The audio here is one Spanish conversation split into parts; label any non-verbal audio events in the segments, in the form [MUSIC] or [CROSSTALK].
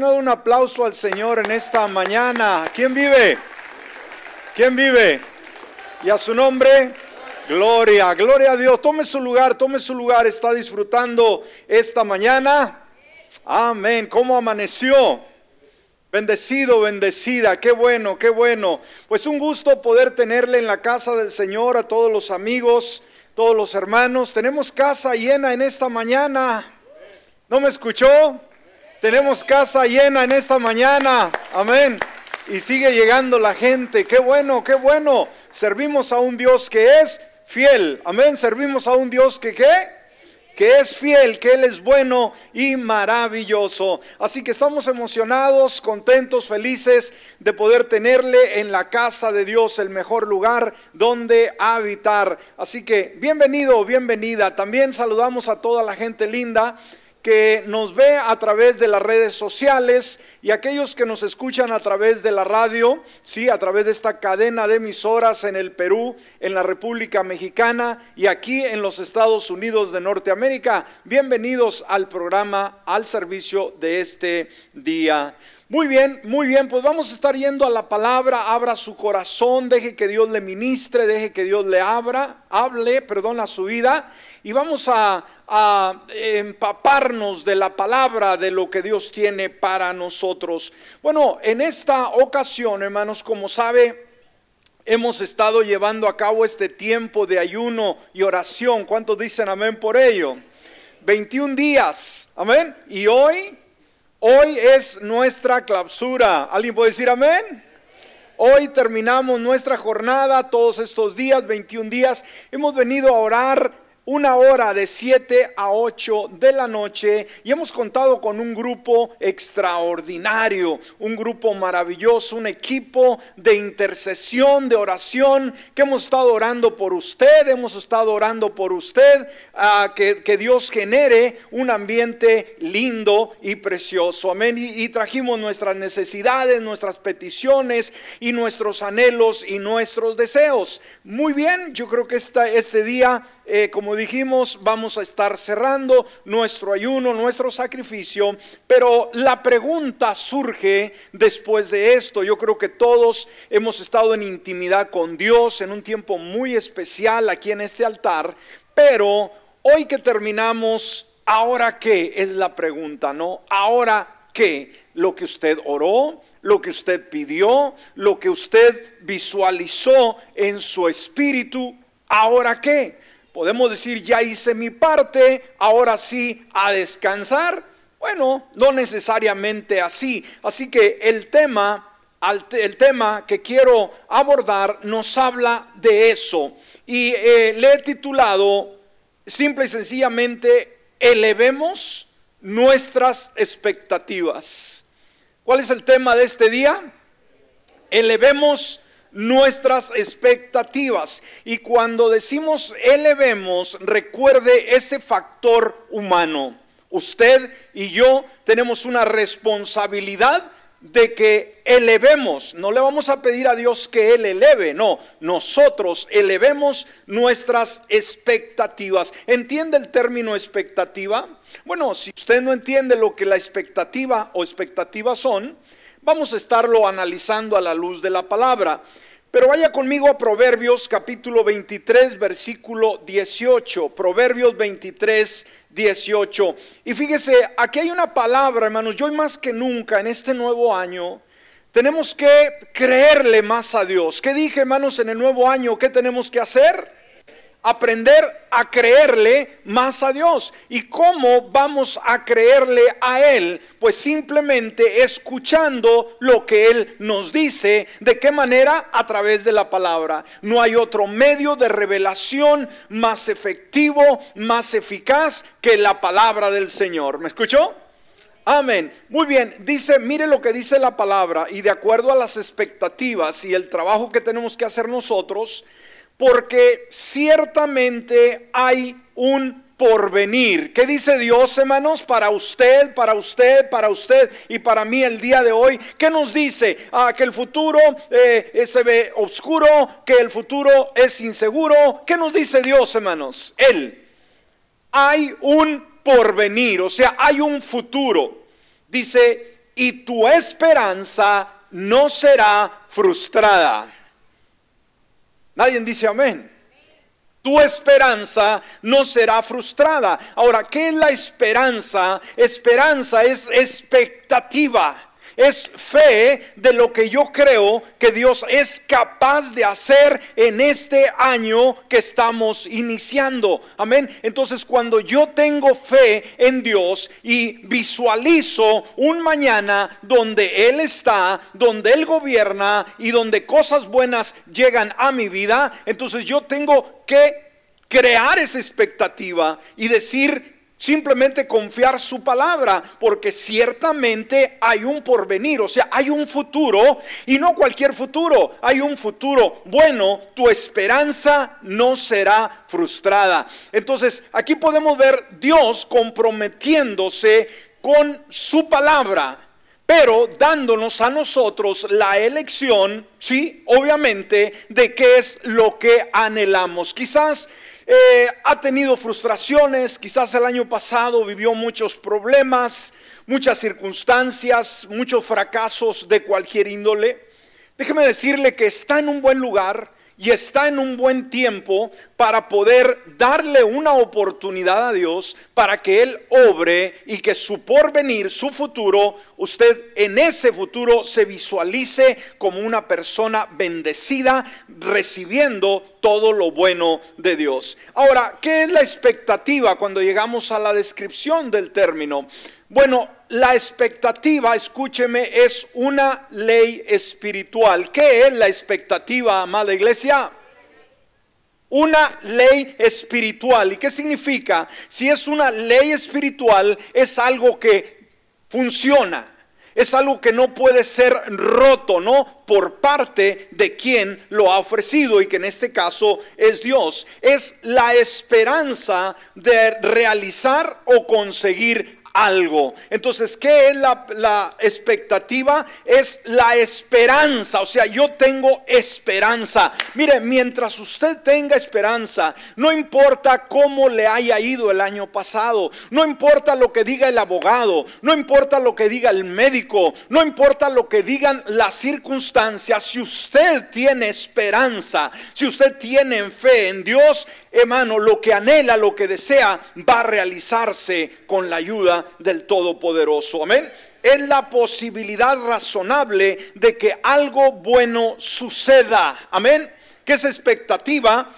un aplauso al Señor en esta mañana. ¿Quién vive? ¿Quién vive? Y a su nombre, gloria, gloria a Dios. Tome su lugar, tome su lugar. Está disfrutando esta mañana. Amén. ¿Cómo amaneció? Bendecido, bendecida. Qué bueno, qué bueno. Pues un gusto poder tenerle en la casa del Señor a todos los amigos, todos los hermanos. Tenemos casa llena en esta mañana. ¿No me escuchó? Tenemos casa llena en esta mañana. Amén. Y sigue llegando la gente. Qué bueno, qué bueno. Servimos a un Dios que es fiel. Amén. Servimos a un Dios que qué? que es fiel, que Él es bueno y maravilloso. Así que estamos emocionados, contentos, felices de poder tenerle en la casa de Dios, el mejor lugar donde habitar. Así que bienvenido, bienvenida. También saludamos a toda la gente linda que nos ve a través de las redes sociales y aquellos que nos escuchan a través de la radio, sí, a través de esta cadena de emisoras en el Perú, en la República Mexicana y aquí en los Estados Unidos de Norteamérica. Bienvenidos al programa, al servicio de este día. Muy bien, muy bien, pues vamos a estar yendo a la palabra, abra su corazón, deje que Dios le ministre, deje que Dios le abra, hable, perdón, a su vida y vamos a, a empaparnos de la palabra, de lo que Dios tiene para nosotros. Bueno, en esta ocasión, hermanos, como sabe, hemos estado llevando a cabo este tiempo de ayuno y oración. ¿Cuántos dicen amén por ello? 21 días, amén. Y hoy, hoy es nuestra clausura. ¿Alguien puede decir amén? Hoy terminamos nuestra jornada, todos estos días, 21 días. Hemos venido a orar una hora de 7 a 8 de la noche y hemos contado con un grupo extraordinario, un grupo maravilloso, un equipo de intercesión, de oración, que hemos estado orando por usted, hemos estado orando por usted, a que, Dios genere un ambiente lindo y precioso. Amén. Y, trajimos nuestras necesidades, nuestras peticiones y nuestros anhelos y nuestros deseos. Muy bien, yo creo que este día, eh, como dijimos, vamos a estar cerrando nuestro ayuno, nuestro sacrificio, pero la pregunta surge después de esto. Yo creo que todos hemos estado en intimidad con Dios en un tiempo muy especial aquí en este altar, pero hoy que terminamos, ¿ahora qué? Es la pregunta, ¿no? ¿Ahora qué? Lo que usted oró, lo que usted pidió, lo que usted visualizó en su espíritu, ¿ahora qué? Podemos decir, ya hice mi parte, ahora sí a descansar. Bueno, no necesariamente así. Así que el tema, el tema que quiero abordar nos habla de eso. Y eh, le he titulado simple y sencillamente, elevemos nuestras expectativas. ¿Cuál es el tema de este día? Elevemos nuestras expectativas. Y cuando decimos elevemos, recuerde ese factor humano. Usted y yo tenemos una responsabilidad de que elevemos, no le vamos a pedir a Dios que Él eleve, no, nosotros elevemos nuestras expectativas. ¿Entiende el término expectativa? Bueno, si usted no entiende lo que la expectativa o expectativas son, Vamos a estarlo analizando a la luz de la palabra. Pero vaya conmigo a Proverbios capítulo 23, versículo 18. Proverbios 23, 18. Y fíjese, aquí hay una palabra, hermanos, yo más que nunca en este nuevo año, tenemos que creerle más a Dios. ¿Qué dije, hermanos, en el nuevo año? ¿Qué tenemos que hacer? Aprender a creerle más a Dios. ¿Y cómo vamos a creerle a Él? Pues simplemente escuchando lo que Él nos dice. ¿De qué manera? A través de la palabra. No hay otro medio de revelación más efectivo, más eficaz que la palabra del Señor. ¿Me escuchó? Amén. Muy bien, dice, mire lo que dice la palabra y de acuerdo a las expectativas y el trabajo que tenemos que hacer nosotros, porque ciertamente hay un porvenir. ¿Qué dice Dios, hermanos? Para usted, para usted, para usted y para mí el día de hoy. ¿Qué nos dice? Ah, que el futuro eh, se ve oscuro, que el futuro es inseguro. ¿Qué nos dice Dios, hermanos? Él. Hay un porvenir, o sea, hay un futuro. Dice y tu esperanza no será frustrada. Nadie dice amén. Tu esperanza no será frustrada. Ahora, ¿qué es la esperanza? Esperanza es expectativa es fe de lo que yo creo que Dios es capaz de hacer en este año que estamos iniciando. Amén. Entonces cuando yo tengo fe en Dios y visualizo un mañana donde Él está, donde Él gobierna y donde cosas buenas llegan a mi vida, entonces yo tengo que crear esa expectativa y decir, Simplemente confiar su palabra, porque ciertamente hay un porvenir, o sea, hay un futuro y no cualquier futuro, hay un futuro bueno, tu esperanza no será frustrada. Entonces, aquí podemos ver Dios comprometiéndose con su palabra, pero dándonos a nosotros la elección, sí, obviamente, de qué es lo que anhelamos. Quizás eh, ha tenido frustraciones, quizás el año pasado vivió muchos problemas, muchas circunstancias, muchos fracasos de cualquier índole. Déjeme decirle que está en un buen lugar y está en un buen tiempo para poder darle una oportunidad a Dios para que Él obre y que su porvenir, su futuro, usted en ese futuro se visualice como una persona bendecida, recibiendo todo lo bueno de Dios. Ahora, ¿qué es la expectativa cuando llegamos a la descripción del término? Bueno, la expectativa, escúcheme, es una ley espiritual. ¿Qué es la expectativa, amada iglesia? Una ley espiritual. ¿Y qué significa? Si es una ley espiritual, es algo que funciona. Es algo que no puede ser roto, ¿no? Por parte de quien lo ha ofrecido y que en este caso es Dios. Es la esperanza de realizar o conseguir algo. Entonces, ¿qué es la, expectativa? Es la esperanza. O sea, yo tengo esperanza. Mire, mientras usted tenga esperanza, no importa cómo le haya ido el año pasado, no importa lo que diga el abogado, no importa lo que diga el médico, no importa lo que digan las circunstancias, si usted tiene esperanza, si usted tiene fe en Dios, hermano, lo que anhela, lo que desea, va a realizarse con la ayuda del Todopoderoso. Amén. Es la posibilidad razonable de que algo bueno suceda. Amén. Que es expectativa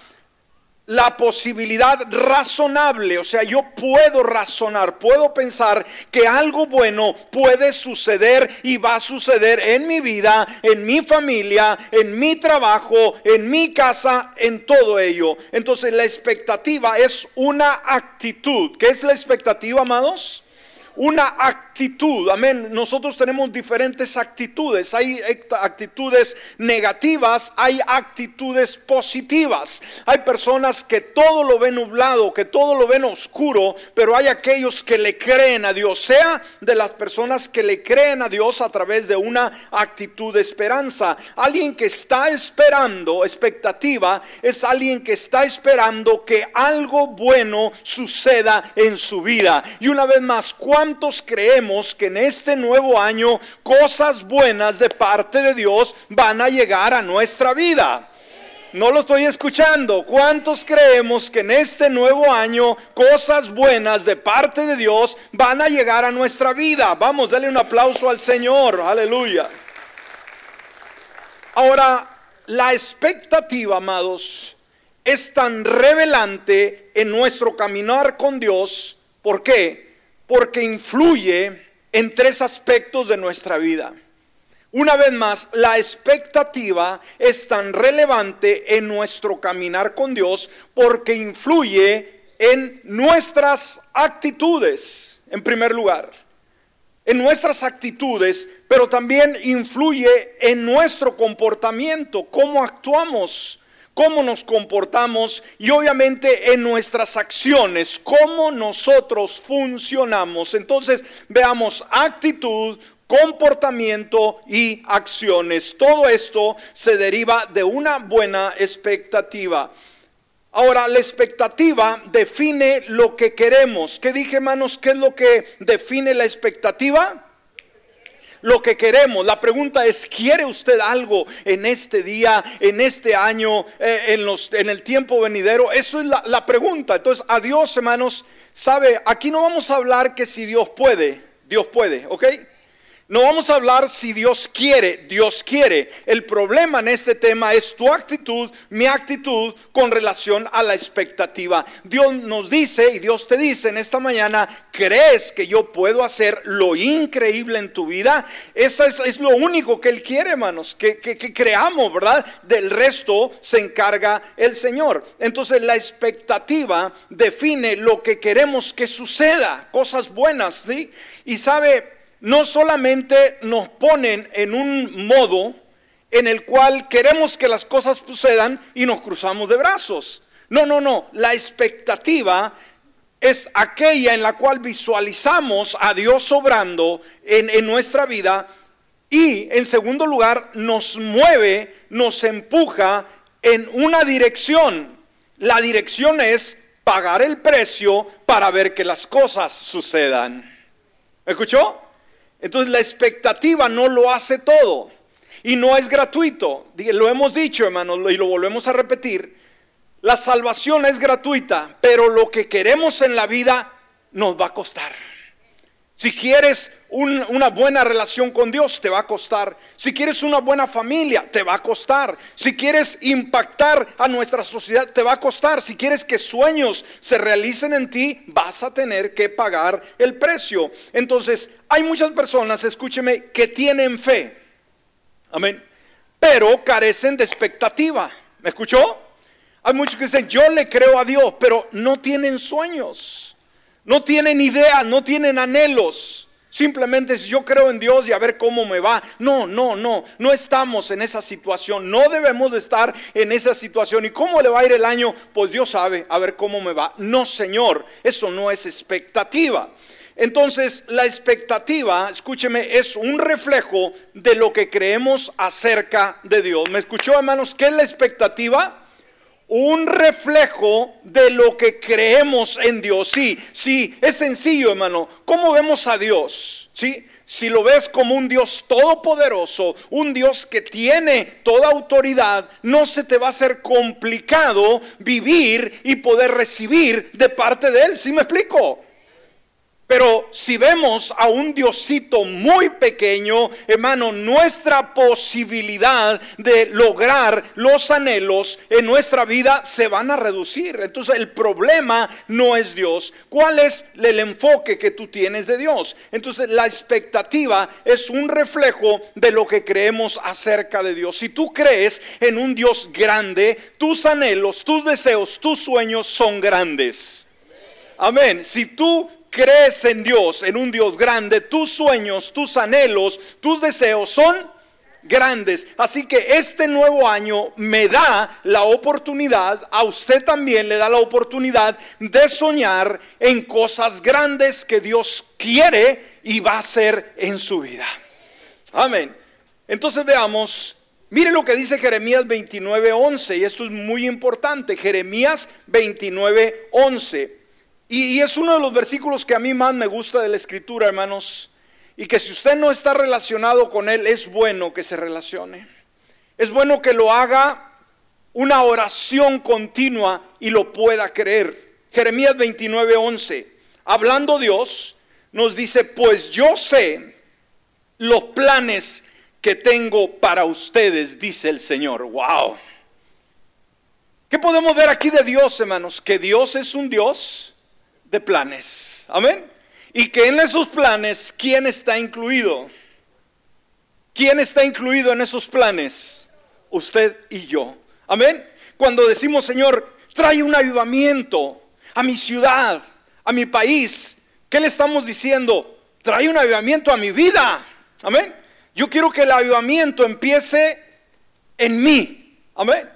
la posibilidad razonable, o sea, yo puedo razonar, puedo pensar que algo bueno puede suceder y va a suceder en mi vida, en mi familia, en mi trabajo, en mi casa, en todo ello. Entonces la expectativa es una actitud. ¿Qué es la expectativa, amados? una actitud. Amén. Nosotros tenemos diferentes actitudes. Hay actitudes negativas, hay actitudes positivas. Hay personas que todo lo ven nublado, que todo lo ven oscuro, pero hay aquellos que le creen a Dios. Sea de las personas que le creen a Dios a través de una actitud de esperanza. Alguien que está esperando, expectativa, es alguien que está esperando que algo bueno suceda en su vida. Y una vez más, ¿Cuántos creemos que en este nuevo año cosas buenas de parte de Dios van a llegar a nuestra vida? No lo estoy escuchando. ¿Cuántos creemos que en este nuevo año cosas buenas de parte de Dios van a llegar a nuestra vida? Vamos, dale un aplauso al Señor. Aleluya. Ahora, la expectativa, amados, es tan revelante en nuestro caminar con Dios. ¿Por qué? Porque influye en tres aspectos de nuestra vida. Una vez más, la expectativa es tan relevante en nuestro caminar con Dios porque influye en nuestras actitudes, en primer lugar. En nuestras actitudes, pero también influye en nuestro comportamiento, cómo actuamos, cómo nos comportamos y obviamente en nuestras acciones, cómo nosotros funcionamos. Entonces veamos actitud, comportamiento y acciones. Todo esto se deriva de una buena expectativa. Ahora, la expectativa define lo que queremos. ¿Qué dije, hermanos? ¿Qué es lo que define la expectativa? Lo que queremos. La pregunta es, ¿quiere usted algo en este día, en este año, eh, en, los, en el tiempo venidero? Eso es la, la pregunta. Entonces, a Dios, hermanos, sabe, aquí no vamos a hablar que si Dios puede, Dios puede, ¿ok? No vamos a hablar si Dios quiere, Dios quiere. El problema en este tema es tu actitud, mi actitud con relación a la expectativa. Dios nos dice y Dios te dice en esta mañana, ¿crees que yo puedo hacer lo increíble en tu vida? Eso es, lo único que Él quiere, hermanos, que, que creamos, ¿verdad? Del resto se encarga el Señor. Entonces la expectativa define lo que queremos que suceda, cosas buenas, ¿sí? Y sabe, no solamente nos ponen en un modo en el cual queremos que las cosas sucedan y nos cruzamos de brazos. No, no, no. La expectativa es aquella en la cual visualizamos a Dios obrando en, en nuestra vida y en segundo lugar nos mueve, nos empuja en una dirección. La dirección es pagar el precio para ver que las cosas sucedan. ¿Me escuchó? Entonces la expectativa no lo hace todo y no es gratuito. Lo hemos dicho, hermanos, y lo volvemos a repetir. La salvación es gratuita, pero lo que queremos en la vida nos va a costar. Si quieres una buena relación con Dios, te va a costar. Si quieres una buena familia, te va a costar. Si quieres impactar a nuestra sociedad, te va a costar. Si quieres que sueños se realicen en ti, vas a tener que pagar el precio. Entonces, hay muchas personas, escúcheme, que tienen fe. Amén. Pero carecen de expectativa. ¿Me escuchó? Hay muchos que dicen, yo le creo a Dios, pero no tienen sueños. No tienen ideas, no tienen anhelos. Simplemente si yo creo en Dios y a ver cómo me va. No, no, no, no estamos en esa situación. No debemos de estar en esa situación. ¿Y cómo le va a ir el año? Pues Dios sabe, a ver cómo me va. No, Señor, eso no es expectativa. Entonces, la expectativa, escúcheme, es un reflejo de lo que creemos acerca de Dios. ¿Me escuchó, hermanos? ¿Qué es la expectativa? Un reflejo de lo que creemos en Dios. Sí, sí, es sencillo, hermano. ¿Cómo vemos a Dios? ¿Sí? Si lo ves como un Dios todopoderoso, un Dios que tiene toda autoridad, no se te va a hacer complicado vivir y poder recibir de parte de Él. ¿Sí me explico? Pero si vemos a un Diosito muy pequeño, hermano, nuestra posibilidad de lograr los anhelos en nuestra vida se van a reducir. Entonces el problema no es Dios. ¿Cuál es el enfoque que tú tienes de Dios? Entonces la expectativa es un reflejo de lo que creemos acerca de Dios. Si tú crees en un Dios grande, tus anhelos, tus deseos, tus sueños son grandes. Amén. Si tú crees en Dios, en un Dios grande, tus sueños, tus anhelos, tus deseos son grandes. Así que este nuevo año me da la oportunidad, a usted también le da la oportunidad de soñar en cosas grandes que Dios quiere y va a hacer en su vida. Amén. Entonces veamos, mire lo que dice Jeremías 29:11 y esto es muy importante. Jeremías 29:11. Y, es uno de los versículos que a mí más me gusta de la escritura, hermanos. Y que si usted no está relacionado con él, es bueno que se relacione. Es bueno que lo haga una oración continua y lo pueda creer. Jeremías 29, 11. Hablando Dios, nos dice, pues yo sé los planes que tengo para ustedes, dice el Señor. Wow. ¿Qué podemos ver aquí de Dios, hermanos? Que Dios es un Dios de planes. Amén. Y que en esos planes, ¿quién está incluido? ¿Quién está incluido en esos planes? Usted y yo. Amén. Cuando decimos, Señor, trae un avivamiento a mi ciudad, a mi país, ¿qué le estamos diciendo? Trae un avivamiento a mi vida. Amén. Yo quiero que el avivamiento empiece en mí. Amén.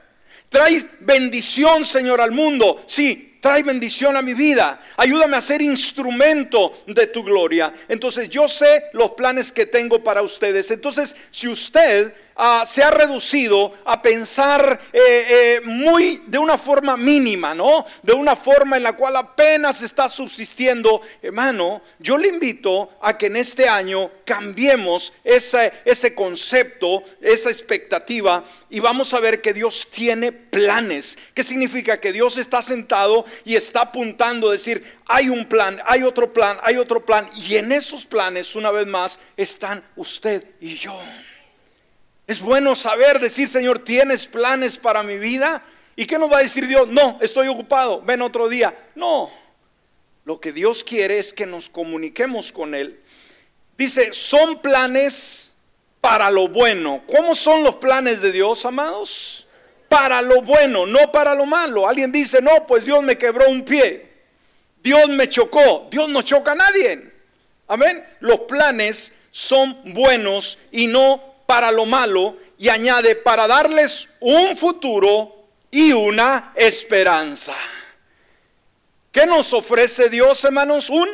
Trae bendición, Señor, al mundo. Sí, trae bendición a mi vida, ayúdame a ser instrumento de tu gloria. Entonces yo sé los planes que tengo para ustedes. Entonces si usted ah, se ha reducido a pensar eh, eh, muy de una forma mínima, ¿no? De una forma en la cual apenas está subsistiendo. Hermano, yo le invito a que en este año cambiemos ese, ese concepto, esa expectativa y vamos a ver que Dios tiene planes. ¿Qué significa? Que Dios está sentado y está apuntando a decir, hay un plan, hay otro plan, hay otro plan. Y en esos planes, una vez más, están usted y yo. Es bueno saber decir, Señor, ¿tienes planes para mi vida? ¿Y qué nos va a decir Dios? No, estoy ocupado, ven otro día. No, lo que Dios quiere es que nos comuniquemos con Él. Dice, son planes para lo bueno. ¿Cómo son los planes de Dios, amados? Para lo bueno, no para lo malo. Alguien dice, no, pues Dios me quebró un pie. Dios me chocó. Dios no choca a nadie. Amén. Los planes son buenos y no para lo malo. Y añade, para darles un futuro y una esperanza. ¿Qué nos ofrece Dios, hermanos? Un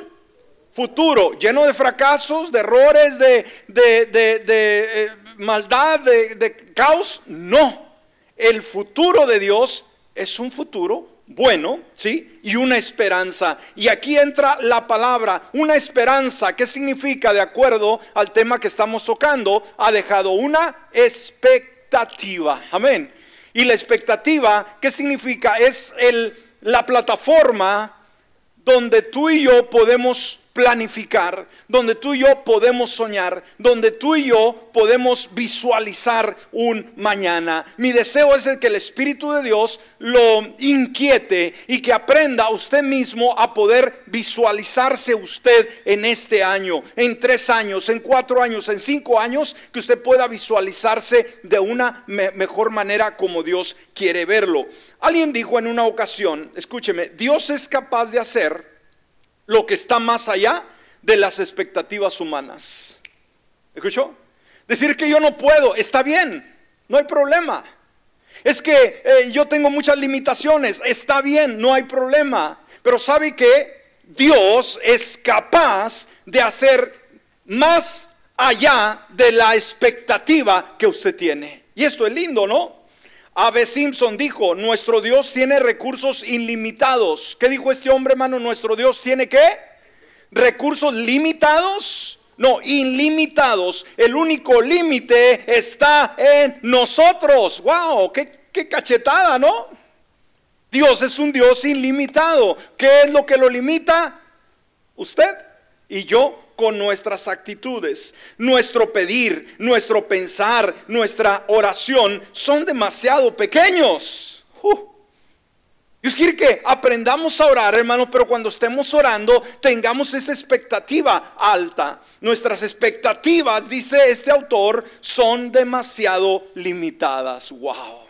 futuro lleno de fracasos, de errores, de, de, eh, maldad, de caos. No. El futuro de Dios es un futuro bueno, ¿sí? Y una esperanza. Y aquí entra la palabra, una esperanza. ¿Qué significa? De acuerdo al tema que estamos tocando, ha dejado una expectativa. Amén. Y la expectativa, ¿qué significa? Es el, la plataforma donde tú y yo podemos planificar, donde tú y yo podemos soñar, donde tú y yo podemos visualizar un mañana. Mi deseo es el que el Espíritu de Dios lo inquiete y que aprenda usted mismo a poder visualizarse usted en este año, en tres años, en cuatro años, en cinco años, que usted pueda visualizarse de una mejor manera como Dios quiere verlo. Alguien dijo en una ocasión, escúcheme, Dios es capaz de hacer lo que está más allá de las expectativas humanas. ¿Escuchó? Decir que yo no puedo, está bien, no hay problema. Es que eh, yo tengo muchas limitaciones, está bien, no hay problema. Pero sabe que Dios es capaz de hacer más allá de la expectativa que usted tiene. Y esto es lindo, ¿no? Ave Simpson dijo, nuestro Dios tiene recursos ilimitados. ¿Qué dijo este hombre, hermano? Nuestro Dios tiene qué? Recursos limitados. No, ilimitados. El único límite está en nosotros. ¡Wow! Qué, ¡Qué cachetada, ¿no? Dios es un Dios ilimitado. ¿Qué es lo que lo limita? Usted y yo con nuestras actitudes. Nuestro pedir, nuestro pensar, nuestra oración son demasiado pequeños. Uh. Dios quiere que aprendamos a orar, hermano, pero cuando estemos orando tengamos esa expectativa alta. Nuestras expectativas, dice este autor, son demasiado limitadas. Wow.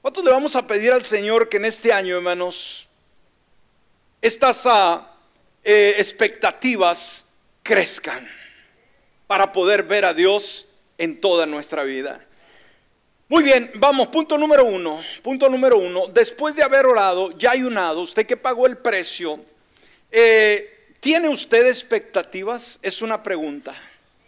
¿Cuánto le vamos a pedir al Señor que en este año, hermanos, estas uh, eh, expectativas crezcan para poder ver a Dios en toda nuestra vida. Muy bien, vamos, punto número uno, punto número uno, después de haber orado, ya ayunado, usted que pagó el precio, eh, ¿tiene usted expectativas? Es una pregunta.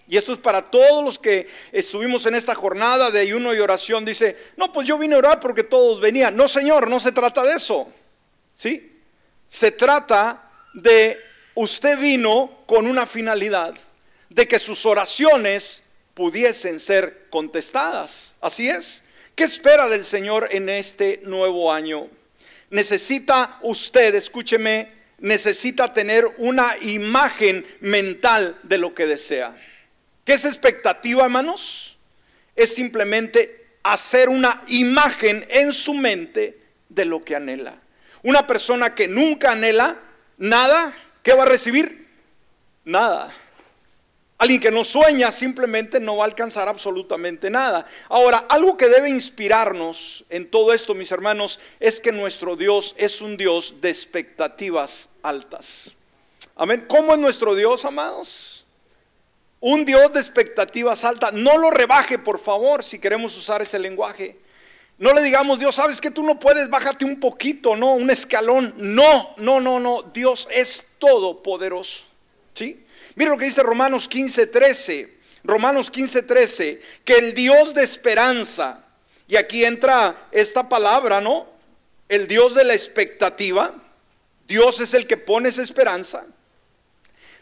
Y esto es para todos los que estuvimos en esta jornada de ayuno y oración. Dice, no, pues yo vine a orar porque todos venían. No, Señor, no se trata de eso. ¿Sí? Se trata de usted vino con una finalidad de que sus oraciones pudiesen ser contestadas. Así es. ¿Qué espera del Señor en este nuevo año? Necesita usted, escúcheme, necesita tener una imagen mental de lo que desea. ¿Qué es expectativa, hermanos? Es simplemente hacer una imagen en su mente de lo que anhela. Una persona que nunca anhela nada, ¿qué va a recibir? Nada. Alguien que no sueña simplemente no va a alcanzar absolutamente nada. Ahora, algo que debe inspirarnos en todo esto, mis hermanos, es que nuestro Dios es un Dios de expectativas altas. Amén. ¿Cómo es nuestro Dios, amados? Un Dios de expectativas altas. No lo rebaje, por favor, si queremos usar ese lenguaje. No le digamos, Dios, sabes que tú no puedes, bájate un poquito, no, un escalón. No, no, no, no. Dios es todopoderoso. ¿Sí? Mira lo que dice Romanos 15, 13. Romanos 15, 13, que el Dios de esperanza, y aquí entra esta palabra, ¿no? El Dios de la expectativa, Dios es el que pone esa esperanza,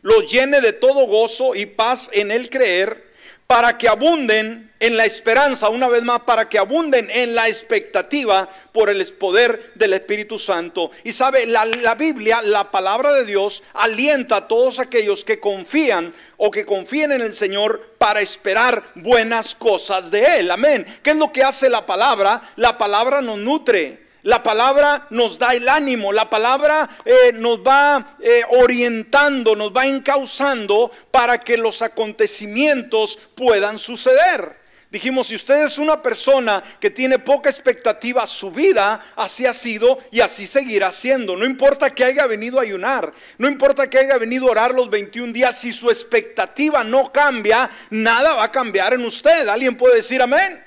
los llene de todo gozo y paz en el creer, para que abunden en la esperanza, una vez más, para que abunden en la expectativa por el poder del Espíritu Santo. Y sabe, la, Biblia, la palabra de Dios, alienta a todos aquellos que confían o que confíen en el Señor para esperar buenas cosas de Él. Amén. ¿Qué es lo que hace la palabra? La palabra nos nutre. La palabra nos da el ánimo, la palabra eh, nos va eh, orientando, nos va encauzando para que los acontecimientos puedan suceder. Dijimos, si usted es una persona que tiene poca expectativa, su vida así ha sido y así seguirá siendo. No importa que haya venido a ayunar, no importa que haya venido a orar los 21 días, si su expectativa no cambia, nada va a cambiar en usted. ¿Alguien puede decir amén?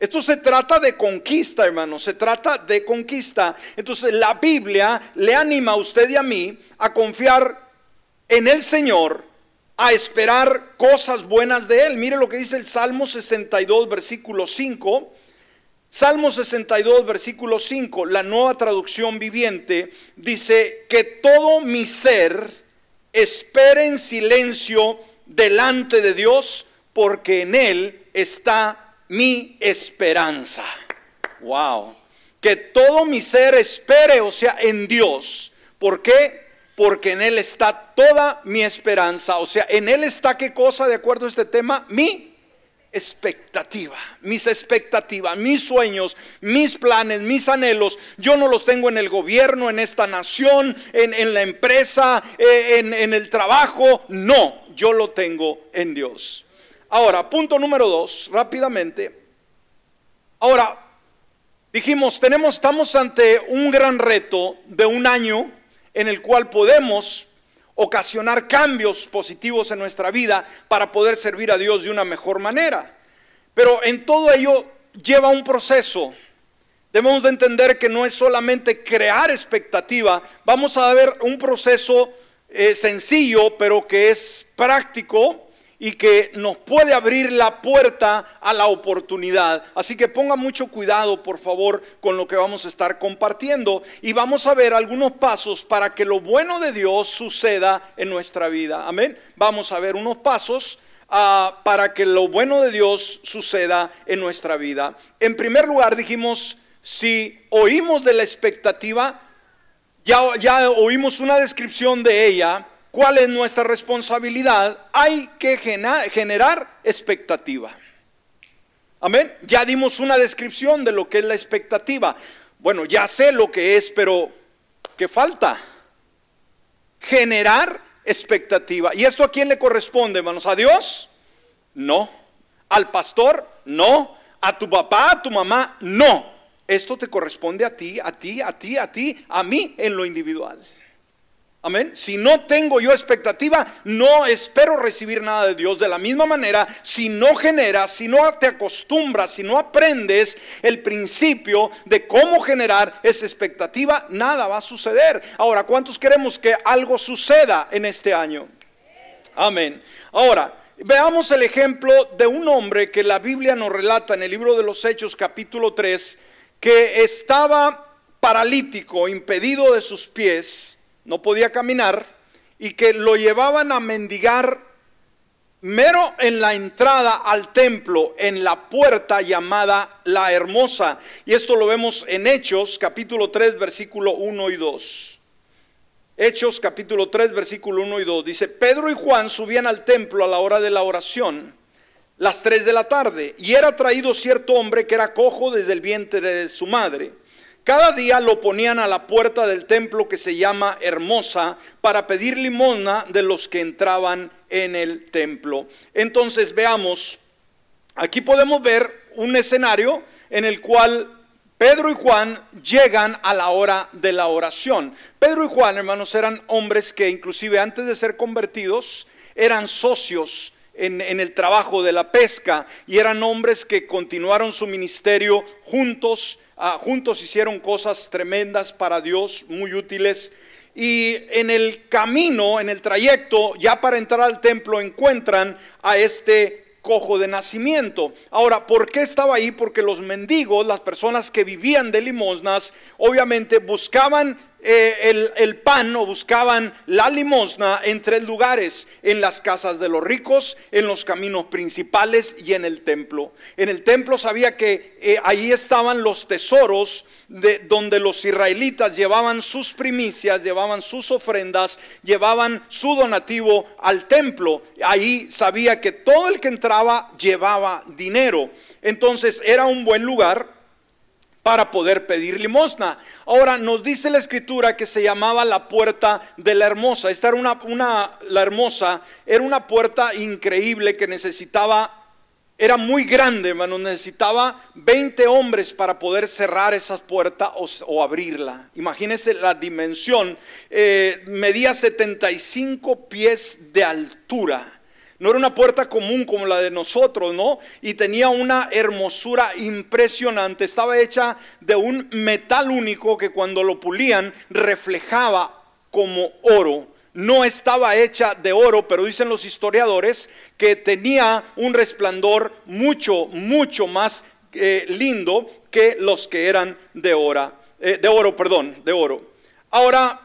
Esto se trata de conquista, hermano, se trata de conquista. Entonces la Biblia le anima a usted y a mí a confiar en el Señor, a esperar cosas buenas de Él. Mire lo que dice el Salmo 62, versículo 5. Salmo 62, versículo 5, la nueva traducción viviente, dice que todo mi ser espere en silencio delante de Dios, porque en Él está mi esperanza. Wow. Que todo mi ser espere, o sea, en Dios. ¿Por qué? Porque en Él está toda mi esperanza. O sea, en Él está qué cosa, de acuerdo a este tema, mi expectativa, mis expectativas, mis sueños, mis planes, mis anhelos. Yo no los tengo en el gobierno, en esta nación, en, la empresa, eh, en, en el trabajo. No, yo lo tengo en Dios. Ahora, punto número dos, rápidamente. Ahora, dijimos, tenemos, estamos ante un gran reto de un año en el cual podemos ocasionar cambios positivos en nuestra vida para poder servir a Dios de una mejor manera. Pero en todo ello lleva un proceso. Debemos de entender que no es solamente crear expectativa, vamos a ver un proceso eh, sencillo, pero que es práctico y que nos puede abrir la puerta a la oportunidad. Así que ponga mucho cuidado, por favor, con lo que vamos a estar compartiendo y vamos a ver algunos pasos para que lo bueno de Dios suceda en nuestra vida. Amén. Vamos a ver unos pasos ah, para que lo bueno de Dios suceda en nuestra vida. En primer lugar, dijimos, si oímos de la expectativa, ya, ya oímos una descripción de ella, ¿Cuál es nuestra responsabilidad? Hay que generar expectativa. Amén. Ya dimos una descripción de lo que es la expectativa. Bueno, ya sé lo que es, pero ¿qué falta? Generar expectativa. ¿Y esto a quién le corresponde, hermanos? ¿A Dios? No. ¿Al pastor? No. ¿A tu papá, a tu mamá? No. Esto te corresponde a ti, a ti, a ti, a ti, a mí en lo individual. Amén. Si no tengo yo expectativa, no espero recibir nada de Dios. De la misma manera, si no generas, si no te acostumbras, si no aprendes el principio de cómo generar esa expectativa, nada va a suceder. Ahora, ¿cuántos queremos que algo suceda en este año? Amén. Ahora, veamos el ejemplo de un hombre que la Biblia nos relata en el libro de los Hechos capítulo 3, que estaba paralítico, impedido de sus pies no podía caminar y que lo llevaban a mendigar mero en la entrada al templo, en la puerta llamada la hermosa. Y esto lo vemos en Hechos capítulo 3 versículo 1 y 2. Hechos capítulo 3 versículo 1 y 2 dice, Pedro y Juan subían al templo a la hora de la oración, las 3 de la tarde, y era traído cierto hombre que era cojo desde el vientre de su madre cada día lo ponían a la puerta del templo que se llama Hermosa para pedir limosna de los que entraban en el templo. Entonces veamos, aquí podemos ver un escenario en el cual Pedro y Juan llegan a la hora de la oración. Pedro y Juan, hermanos, eran hombres que inclusive antes de ser convertidos eran socios en, el trabajo de la pesca y eran hombres que continuaron su ministerio juntos Ah, juntos hicieron cosas tremendas para Dios, muy útiles. y en el camino, en el trayecto, ya para entrar al templo, encuentran a este cojo de nacimiento. Ahora, ¿por qué estaba ahí? Porque los mendigos, las personas que vivían de limosnas, obviamente buscaban eh, el, pan o buscaban la limosna en tres lugares, en las casas de los ricos, en los caminos principales y en el templo. En el templo sabía que eh, ahí estaban los tesoros de donde los israelitas llevaban sus primicias, llevaban sus ofrendas, llevaban su donativo al templo. Ahí sabía que todo el que entraba llevaba dinero. Entonces era un buen lugar para poder pedir limosna. Ahora nos dice la escritura que se llamaba la puerta de la hermosa. Esta era una, una, la hermosa, era una puerta increíble que necesitaba, era muy grande, hermano, necesitaba 20 hombres para poder cerrar esa puerta o, abrirla. Imagínense la dimensión, eh, medía 75 pies de altura. No era una puerta común como la de nosotros, ¿no? Y tenía una hermosura impresionante. Estaba hecha de un metal único que cuando lo pulían reflejaba como oro. No estaba hecha de oro, pero dicen los historiadores que tenía un resplandor mucho, mucho más eh, lindo que los que eran de oro, eh, de oro, perdón, de oro. Ahora,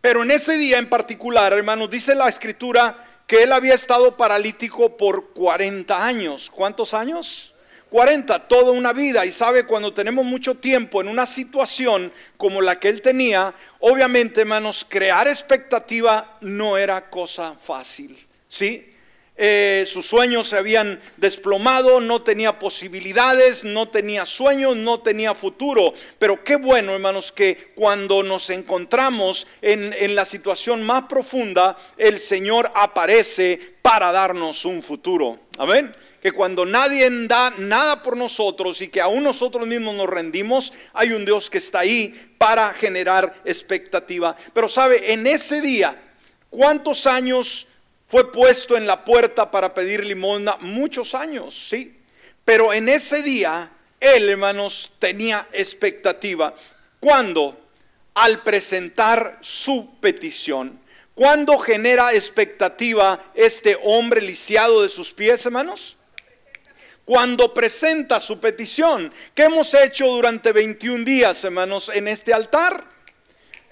pero en ese día en particular, hermanos, dice la escritura que él había estado paralítico por 40 años. ¿Cuántos años? 40, toda una vida. Y sabe, cuando tenemos mucho tiempo en una situación como la que él tenía, obviamente, hermanos, crear expectativa no era cosa fácil. ¿Sí? Eh, sus sueños se habían desplomado, no tenía posibilidades, no tenía sueños, no tenía futuro. Pero qué bueno, hermanos, que cuando nos encontramos en, en la situación más profunda, el Señor aparece para darnos un futuro. Amén que cuando nadie da nada por nosotros y que aún nosotros mismos nos rendimos, hay un Dios que está ahí para generar expectativa. Pero sabe, en ese día, ¿cuántos años fue puesto en la puerta para pedir limosna muchos años, sí. Pero en ese día, él, hermanos, tenía expectativa. ¿Cuándo? Al presentar su petición. ¿Cuándo genera expectativa este hombre lisiado de sus pies, hermanos? Cuando presenta su petición. ¿Qué hemos hecho durante 21 días, hermanos, en este altar?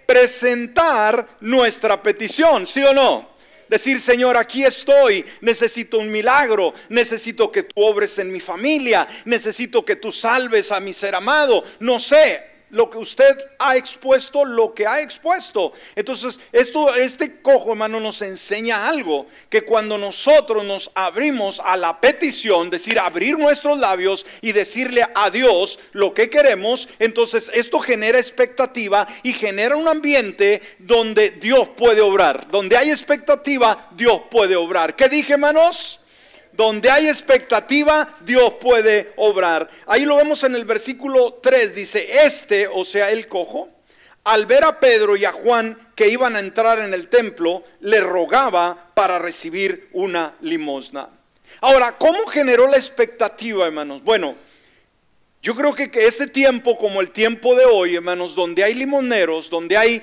Presentar nuestra petición, ¿sí o no? Decir, Señor, aquí estoy, necesito un milagro, necesito que tú obres en mi familia, necesito que tú salves a mi ser amado. No sé, lo que usted ha expuesto, lo que ha expuesto. Entonces, esto, este cojo, hermano, nos enseña algo, que cuando nosotros nos abrimos a la petición, decir, abrir nuestros labios y decirle a Dios lo que queremos, entonces esto genera expectativa y genera un ambiente donde Dios puede obrar. Donde hay expectativa, Dios puede obrar. ¿Qué dije, hermanos? Donde hay expectativa, Dios puede obrar. Ahí lo vemos en el versículo 3. Dice, este, o sea, el cojo, al ver a Pedro y a Juan que iban a entrar en el templo, le rogaba para recibir una limosna. Ahora, ¿cómo generó la expectativa, hermanos? Bueno, yo creo que, ese tiempo, como el tiempo de hoy, hermanos, donde hay limoneros, donde hay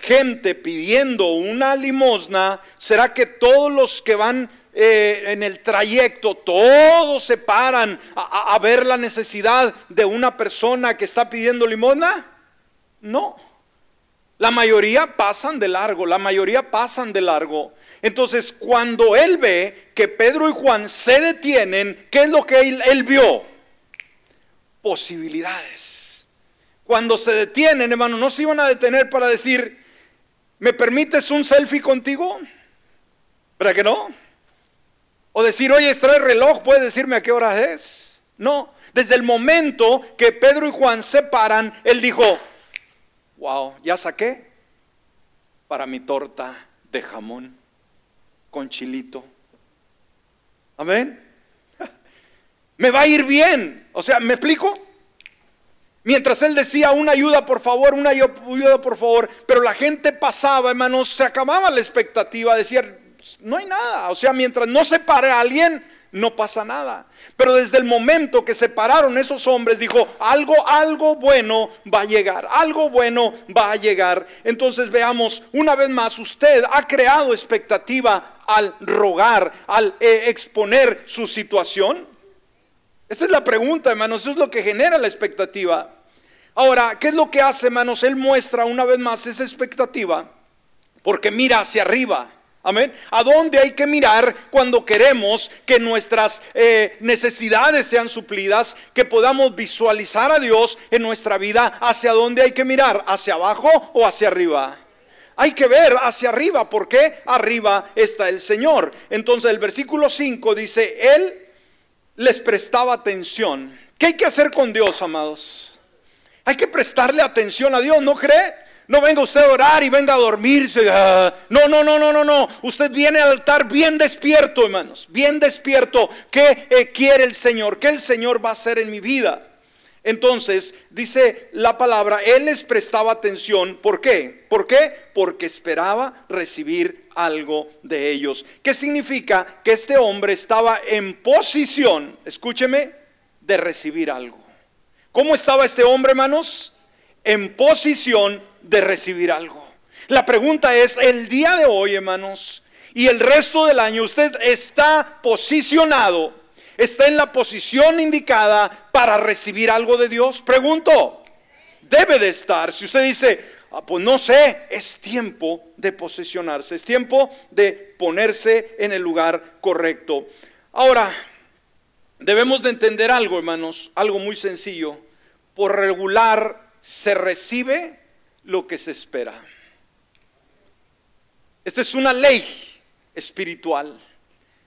gente pidiendo una limosna, ¿será que todos los que van eh, en el trayecto, todos se paran a, ver la necesidad de una persona que está pidiendo limosna? No. La mayoría pasan de largo, la mayoría pasan de largo. Entonces, cuando él ve que Pedro y Juan se detienen, ¿qué es lo que él, él, vio? Posibilidades. Cuando se detienen, hermano, no se iban a detener para decir, ¿me permites un selfie contigo? ¿Verdad que no? O decir, oye, trae reloj, puedes decirme a qué hora es. No, desde el momento que Pedro y Juan se paran, él dijo, wow, ya saqué para mi torta de jamón con chilito. Amén. [LAUGHS] Me va a ir bien. O sea, ¿me explico? Mientras él decía una ayuda por favor, una ayuda por favor, pero la gente pasaba, hermanos, se acababa la expectativa, decía, no hay nada. O sea, mientras no se pare a alguien, no pasa nada. Pero desde el momento que se pararon esos hombres, dijo, algo, algo bueno va a llegar, algo bueno va a llegar. Entonces veamos, una vez más, usted ha creado expectativa al rogar, al eh, exponer su situación. Esta es la pregunta, hermanos, eso es lo que genera la expectativa. Ahora, ¿qué es lo que hace, hermanos? Él muestra una vez más esa expectativa porque mira hacia arriba. Amén. ¿A dónde hay que mirar cuando queremos que nuestras eh, necesidades sean suplidas? Que podamos visualizar a Dios en nuestra vida. ¿Hacia dónde hay que mirar? ¿Hacia abajo o hacia arriba? Hay que ver hacia arriba, porque arriba está el Señor. Entonces el versículo 5 dice, Él les prestaba atención. ¿Qué hay que hacer con Dios, amados? Hay que prestarle atención a Dios, ¿no cree? No venga usted a orar y venga a dormirse. No, no, no, no, no, no. Usted viene al altar bien despierto, hermanos. Bien despierto. ¿Qué eh, quiere el Señor? ¿Qué el Señor va a hacer en mi vida? Entonces, dice la palabra, Él les prestaba atención. ¿Por qué? ¿Por qué? Porque esperaba recibir algo de ellos. ¿Qué significa? Que este hombre estaba en posición, escúcheme, de recibir algo. ¿Cómo estaba este hombre, hermanos? En posición de recibir algo. La pregunta es, el día de hoy, hermanos, y el resto del año, usted está posicionado, está en la posición indicada para recibir algo de Dios. Pregunto, debe de estar. Si usted dice, ah, pues no sé, es tiempo de posicionarse, es tiempo de ponerse en el lugar correcto. Ahora, debemos de entender algo, hermanos, algo muy sencillo. Por regular se recibe lo que se espera. Esta es una ley espiritual.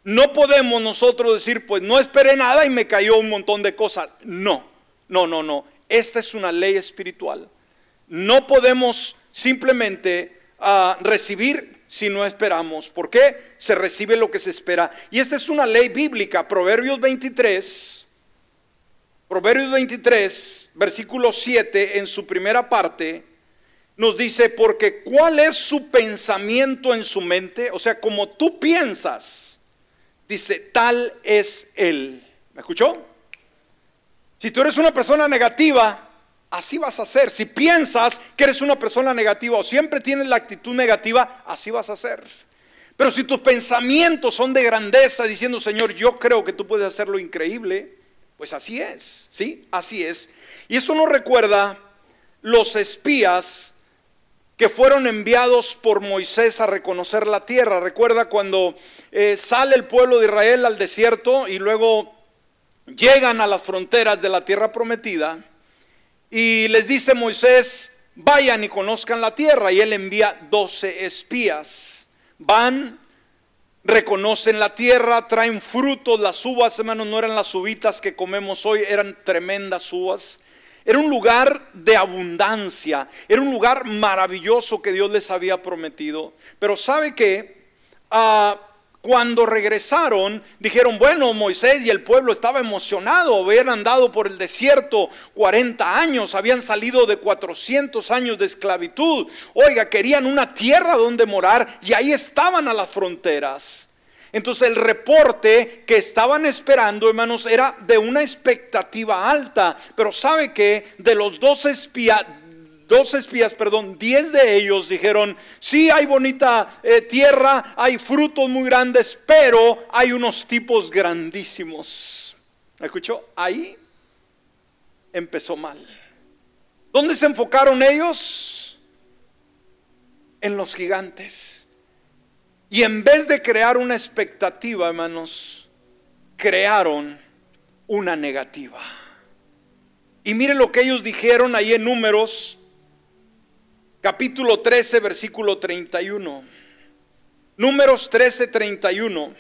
No podemos nosotros decir, pues no esperé nada y me cayó un montón de cosas. No, no, no, no. Esta es una ley espiritual. No podemos simplemente ah, recibir si no esperamos. ¿Por qué? Se recibe lo que se espera. Y esta es una ley bíblica. Proverbios 23, Proverbios 23, versículo 7, en su primera parte, nos dice, porque cuál es su pensamiento en su mente, o sea, como tú piensas, dice, tal es él. ¿Me escuchó? Si tú eres una persona negativa, así vas a ser. Si piensas que eres una persona negativa o siempre tienes la actitud negativa, así vas a ser. Pero si tus pensamientos son de grandeza, diciendo, Señor, yo creo que tú puedes hacer lo increíble, pues así es, ¿sí? Así es. Y esto nos recuerda los espías que fueron enviados por Moisés a reconocer la tierra. Recuerda cuando eh, sale el pueblo de Israel al desierto y luego llegan a las fronteras de la tierra prometida y les dice Moisés, vayan y conozcan la tierra. Y él envía doce espías. Van, reconocen la tierra, traen frutos, las uvas, hermanos, no eran las uvitas que comemos hoy, eran tremendas uvas. Era un lugar de abundancia, era un lugar maravilloso que Dios les había prometido. Pero ¿sabe qué? Ah, cuando regresaron, dijeron, bueno, Moisés y el pueblo estaba emocionado, habían andado por el desierto 40 años, habían salido de 400 años de esclavitud. Oiga, querían una tierra donde morar y ahí estaban a las fronteras. Entonces el reporte que estaban esperando, hermanos, era de una expectativa alta. Pero sabe que de los dos espías, dos espías, perdón, diez de ellos dijeron, sí hay bonita eh, tierra, hay frutos muy grandes, pero hay unos tipos grandísimos. ¿Me escuchó? Ahí empezó mal. ¿Dónde se enfocaron ellos? En los gigantes. Y en vez de crear una expectativa, hermanos, crearon una negativa. Y mire lo que ellos dijeron ahí en números, capítulo 13, versículo 31. Números 13, 31.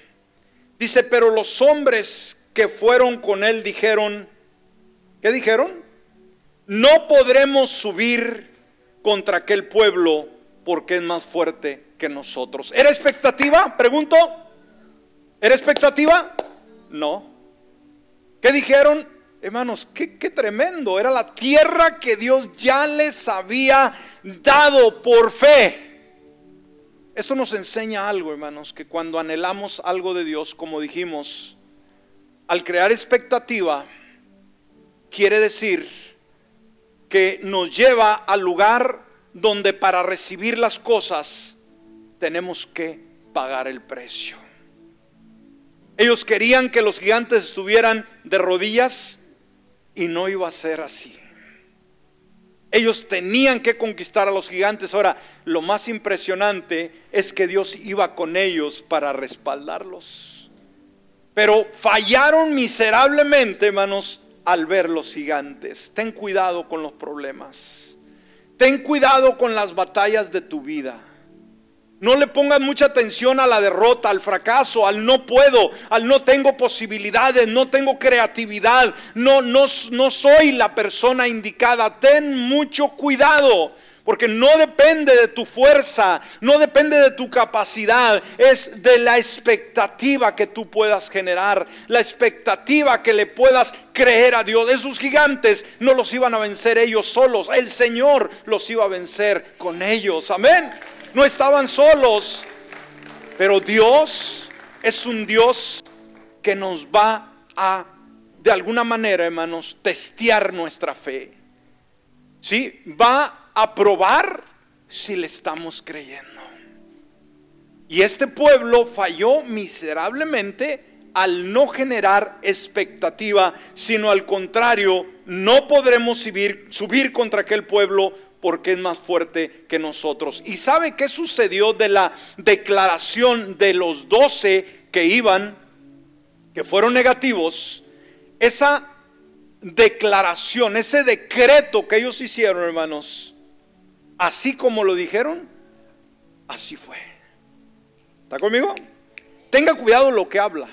Dice, pero los hombres que fueron con él dijeron, ¿qué dijeron? No podremos subir contra aquel pueblo porque es más fuerte que nosotros. ¿Era expectativa? Pregunto. ¿Era expectativa? No. ¿Qué dijeron? Hermanos, qué, qué, tremendo. Era la tierra que Dios ya les había dado por fe. Esto nos enseña algo, hermanos, que cuando anhelamos algo de Dios, como dijimos, al crear expectativa, quiere decir que nos lleva al lugar donde para recibir las cosas tenemos que pagar el precio. Ellos querían que los gigantes estuvieran de rodillas y no iba a ser así. Ellos tenían que conquistar a los gigantes. Ahora, lo más impresionante es que Dios iba con ellos para respaldarlos. Pero fallaron miserablemente, hermanos, al ver los gigantes. Ten cuidado con los problemas. Ten cuidado con las batallas de tu vida. No le pongas mucha atención a la derrota, al fracaso, al no puedo, al no tengo posibilidades, no tengo creatividad, no, no, no soy la persona indicada. Ten mucho cuidado. Porque no depende de tu fuerza, no depende de tu capacidad, es de la expectativa que tú puedas generar, la expectativa que le puedas creer a Dios. Esos gigantes no los iban a vencer ellos solos, el Señor los iba a vencer con ellos. Amén no estaban solos. Pero Dios es un Dios que nos va a, de alguna manera, hermanos, testear nuestra fe. ¿Sí? Va a probar si le estamos creyendo. Y este pueblo falló miserablemente al no generar expectativa, sino al contrario, no podremos subir, subir contra aquel pueblo porque es más fuerte que nosotros. ¿Y sabe qué sucedió de la declaración de los doce que iban, que fueron negativos? Esa declaración, ese decreto que ellos hicieron, hermanos, así como lo dijeron, así fue. ¿Está conmigo? Tenga cuidado lo que habla.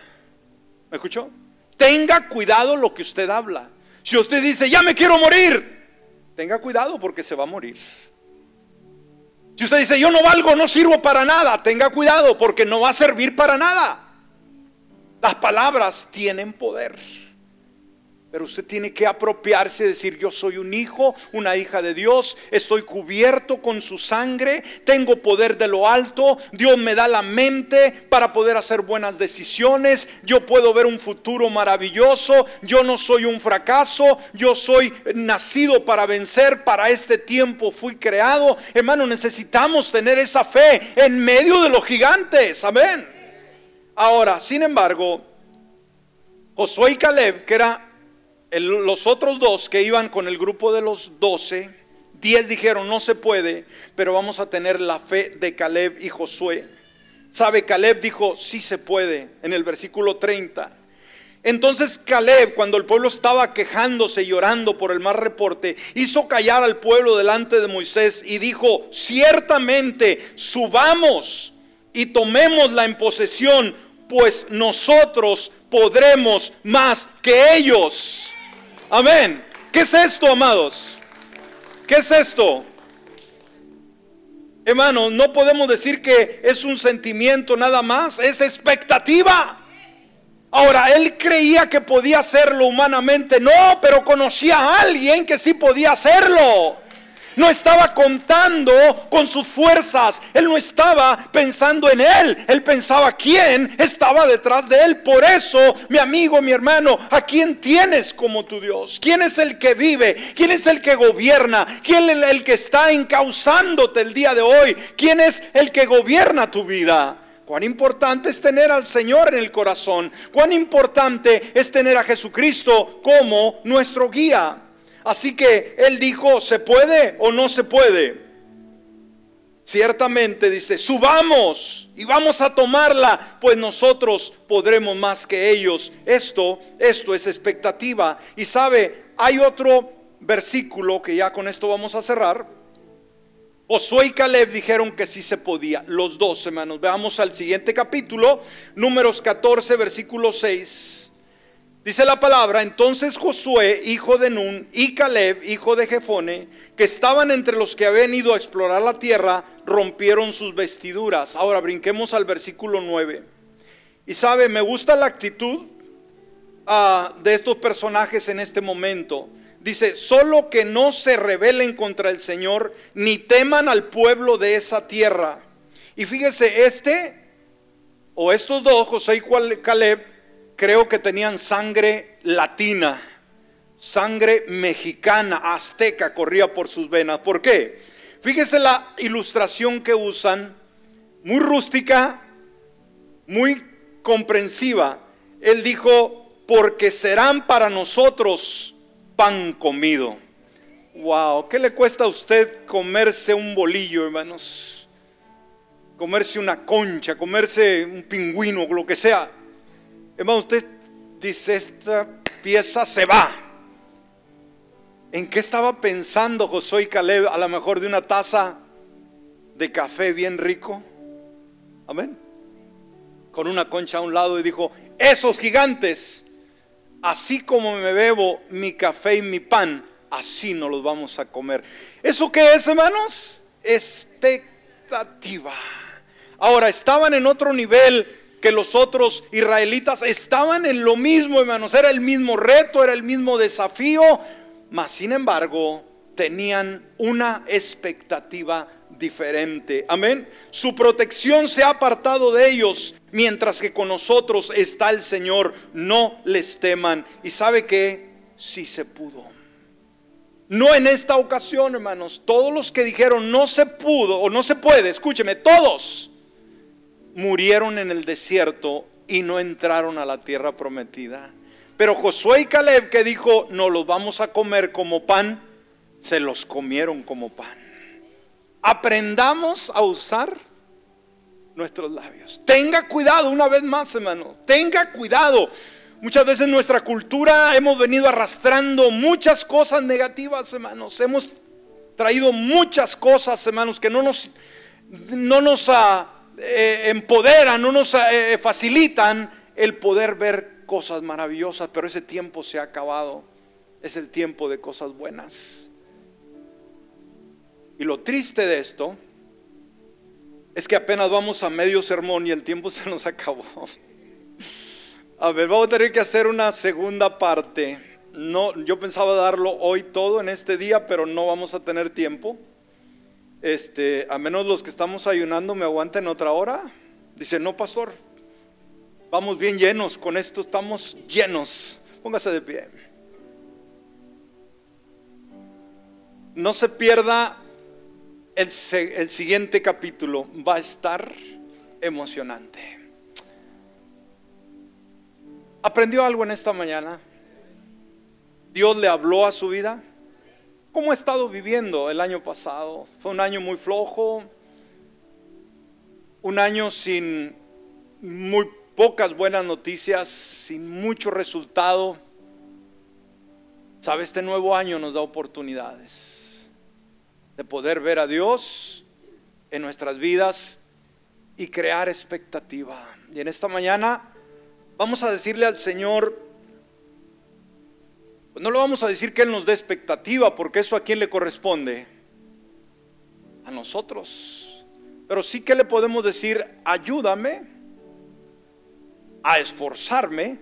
¿Me escuchó? Tenga cuidado lo que usted habla. Si usted dice, ya me quiero morir, tenga cuidado porque se va a morir. Si usted dice, yo no valgo, no sirvo para nada, tenga cuidado porque no va a servir para nada. Las palabras tienen poder. Pero usted tiene que apropiarse decir, yo soy un hijo, una hija de Dios, estoy cubierto con su sangre, tengo poder de lo alto, Dios me da la mente para poder hacer buenas decisiones, yo puedo ver un futuro maravilloso, yo no soy un fracaso, yo soy nacido para vencer, para este tiempo fui creado. Hermano, necesitamos tener esa fe en medio de los gigantes, amén. Ahora, sin embargo, Josué y Caleb, que era los otros dos que iban con el grupo de los doce, diez dijeron no se puede, pero vamos a tener la fe de Caleb y Josué. ¿Sabe? Caleb dijo sí se puede en el versículo 30. Entonces Caleb, cuando el pueblo estaba quejándose y llorando por el mal reporte, hizo callar al pueblo delante de Moisés y dijo, ciertamente subamos y tomémosla en posesión, pues nosotros podremos más que ellos. Amén. ¿Qué es esto, amados? ¿Qué es esto? Hermano, no podemos decir que es un sentimiento nada más, es expectativa. Ahora, él creía que podía hacerlo humanamente, no, pero conocía a alguien que sí podía hacerlo no estaba contando con sus fuerzas, él no estaba pensando en él, él pensaba quién estaba detrás de él. Por eso, mi amigo, mi hermano, ¿a quién tienes como tu Dios? ¿Quién es el que vive? ¿Quién es el que gobierna? ¿Quién es el que está encauzándote el día de hoy? ¿Quién es el que gobierna tu vida? Cuán importante es tener al Señor en el corazón. Cuán importante es tener a Jesucristo como nuestro guía. Así que él dijo, ¿se puede o no se puede? Ciertamente dice, subamos y vamos a tomarla, pues nosotros podremos más que ellos. Esto, esto es expectativa. Y sabe, hay otro versículo que ya con esto vamos a cerrar. Josué y Caleb dijeron que sí se podía, los dos hermanos. Veamos al siguiente capítulo, números 14, versículo 6. Dice la palabra, entonces Josué, hijo de Nun, y Caleb, hijo de Jefone, que estaban entre los que habían ido a explorar la tierra, rompieron sus vestiduras. Ahora brinquemos al versículo 9. Y sabe, me gusta la actitud ah, de estos personajes en este momento. Dice, solo que no se rebelen contra el Señor, ni teman al pueblo de esa tierra. Y fíjese, este, o estos dos, José y Caleb, creo que tenían sangre latina, sangre mexicana, azteca corría por sus venas. ¿Por qué? Fíjese la ilustración que usan, muy rústica, muy comprensiva. Él dijo, porque serán para nosotros pan comido. Wow, ¿qué le cuesta a usted comerse un bolillo, hermanos? Comerse una concha, comerse un pingüino, lo que sea. Hermano, usted dice, esta pieza se va. ¿En qué estaba pensando Josué y Caleb? A lo mejor de una taza de café bien rico. Amén. Con una concha a un lado y dijo, esos gigantes, así como me bebo mi café y mi pan, así no los vamos a comer. ¿Eso qué es, hermanos? Expectativa. Ahora, estaban en otro nivel que los otros israelitas, estaban en lo mismo, hermanos, era el mismo reto, era el mismo desafío, mas sin embargo tenían una expectativa diferente. Amén. Su protección se ha apartado de ellos, mientras que con nosotros está el Señor. No les teman. Y sabe que sí se pudo. No en esta ocasión, hermanos. Todos los que dijeron no se pudo o no se puede, escúcheme, todos murieron en el desierto y no entraron a la tierra prometida. Pero Josué y Caleb que dijo, no los vamos a comer como pan, se los comieron como pan. Aprendamos a usar nuestros labios. Tenga cuidado una vez más, hermano. Tenga cuidado. Muchas veces en nuestra cultura hemos venido arrastrando muchas cosas negativas, hermanos. Hemos traído muchas cosas, hermanos, que no nos, no nos ah, eh, empoderan, no nos eh, facilitan el poder ver cosas maravillosas, pero ese tiempo se ha acabado. Es el tiempo de cosas buenas. Y lo triste de esto es que apenas vamos a medio sermón y el tiempo [LAUGHS] se nos acabó. A ver, vamos a tener que hacer una segunda parte. No, yo pensaba darlo hoy todo en este día, pero no vamos a tener tiempo. Este, a menos los que estamos ayunando me aguanten otra hora. Dice, no, pastor, vamos bien llenos, con esto estamos llenos. Póngase de pie. No se pierda el, el siguiente capítulo, va a estar emocionante. ¿Aprendió algo en esta mañana? ¿Dios le habló a su vida? ¿Cómo ha estado viviendo el año pasado? Fue un año muy flojo, un año sin muy pocas buenas noticias, sin mucho resultado. Sabe, este nuevo año nos da oportunidades de poder ver a Dios en nuestras vidas y crear expectativa. Y en esta mañana vamos a decirle al Señor, no le vamos a decir que Él nos dé expectativa, porque eso a quién le corresponde, a nosotros. Pero sí que le podemos decir, ayúdame a esforzarme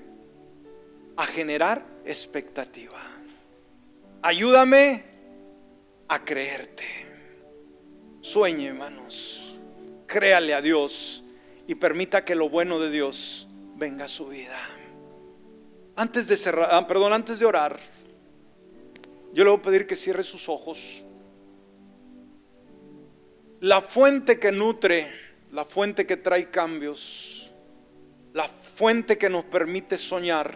a generar expectativa. Ayúdame a creerte. Sueñe, hermanos. Créale a Dios y permita que lo bueno de Dios venga a su vida. Antes de cerrar, ah, perdón, antes de orar, yo le voy a pedir que cierre sus ojos. La fuente que nutre, la fuente que trae cambios, la fuente que nos permite soñar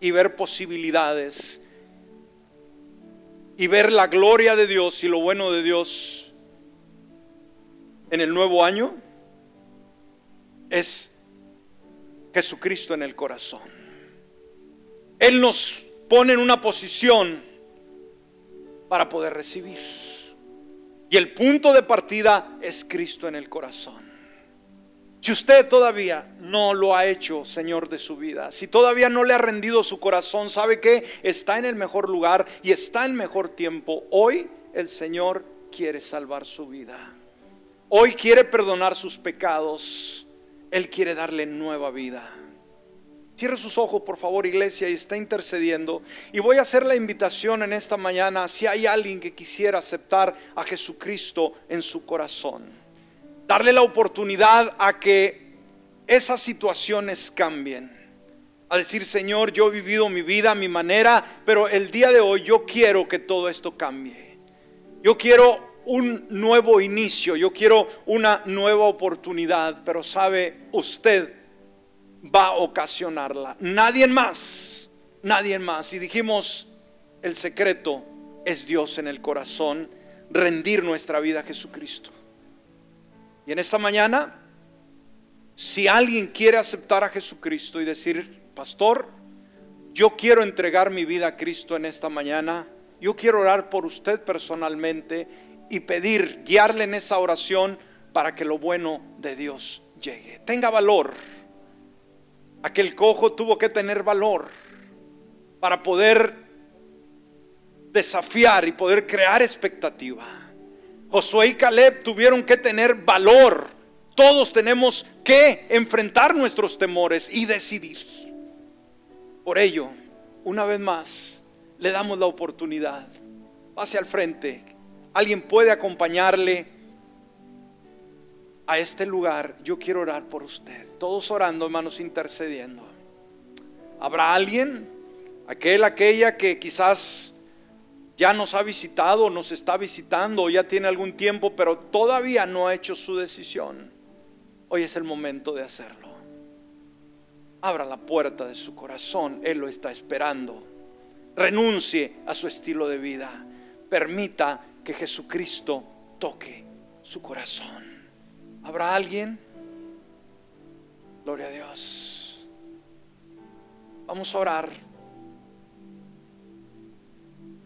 y ver posibilidades y ver la gloria de Dios y lo bueno de Dios en el nuevo año es Jesucristo en el corazón. Él nos pone en una posición para poder recibir. Y el punto de partida es Cristo en el corazón. Si usted todavía no lo ha hecho, Señor de su vida, si todavía no le ha rendido su corazón, sabe que está en el mejor lugar y está en mejor tiempo. Hoy el Señor quiere salvar su vida. Hoy quiere perdonar sus pecados. Él quiere darle nueva vida. Cierre sus ojos, por favor, iglesia, y está intercediendo. Y voy a hacer la invitación en esta mañana, si hay alguien que quisiera aceptar a Jesucristo en su corazón. Darle la oportunidad a que esas situaciones cambien a decir, Señor, yo he vivido mi vida a mi manera, pero el día de hoy yo quiero que todo esto cambie. Yo quiero un nuevo inicio, yo quiero una nueva oportunidad, pero sabe, usted va a ocasionarla. Nadie más, nadie más. Y dijimos, el secreto es Dios en el corazón, rendir nuestra vida a Jesucristo. Y en esta mañana, si alguien quiere aceptar a Jesucristo y decir, pastor, yo quiero entregar mi vida a Cristo en esta mañana, yo quiero orar por usted personalmente y pedir, guiarle en esa oración para que lo bueno de Dios llegue. Tenga valor. Aquel cojo tuvo que tener valor para poder desafiar y poder crear expectativa. Josué y Caleb tuvieron que tener valor. Todos tenemos que enfrentar nuestros temores y decidir. Por ello, una vez más, le damos la oportunidad. Pase al frente. Alguien puede acompañarle a este lugar. Yo quiero orar por usted. Todos orando, hermanos, intercediendo. ¿Habrá alguien? Aquel, aquella que quizás ya nos ha visitado, nos está visitando, ya tiene algún tiempo, pero todavía no ha hecho su decisión. Hoy es el momento de hacerlo. Abra la puerta de su corazón, Él lo está esperando. Renuncie a su estilo de vida. Permita que Jesucristo toque su corazón. ¿Habrá alguien? Gloria a Dios. Vamos a orar.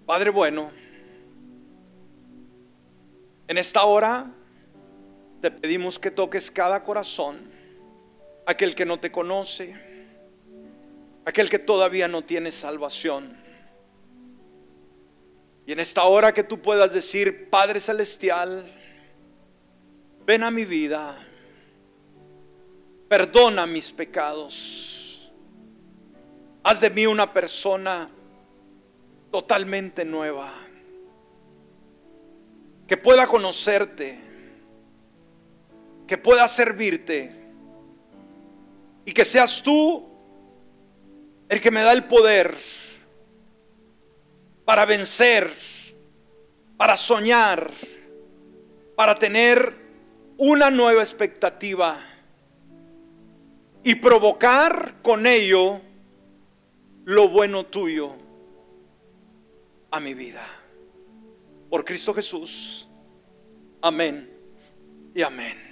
Padre bueno, en esta hora te pedimos que toques cada corazón, aquel que no te conoce, aquel que todavía no tiene salvación. Y en esta hora que tú puedas decir, Padre Celestial, ven a mi vida, perdona mis pecados, haz de mí una persona totalmente nueva, que pueda conocerte, que pueda servirte. Y que seas tú el que me da el poder para vencer, para soñar, para tener una nueva expectativa y provocar con ello lo bueno tuyo a mi vida. Por Cristo Jesús. Amén y amén.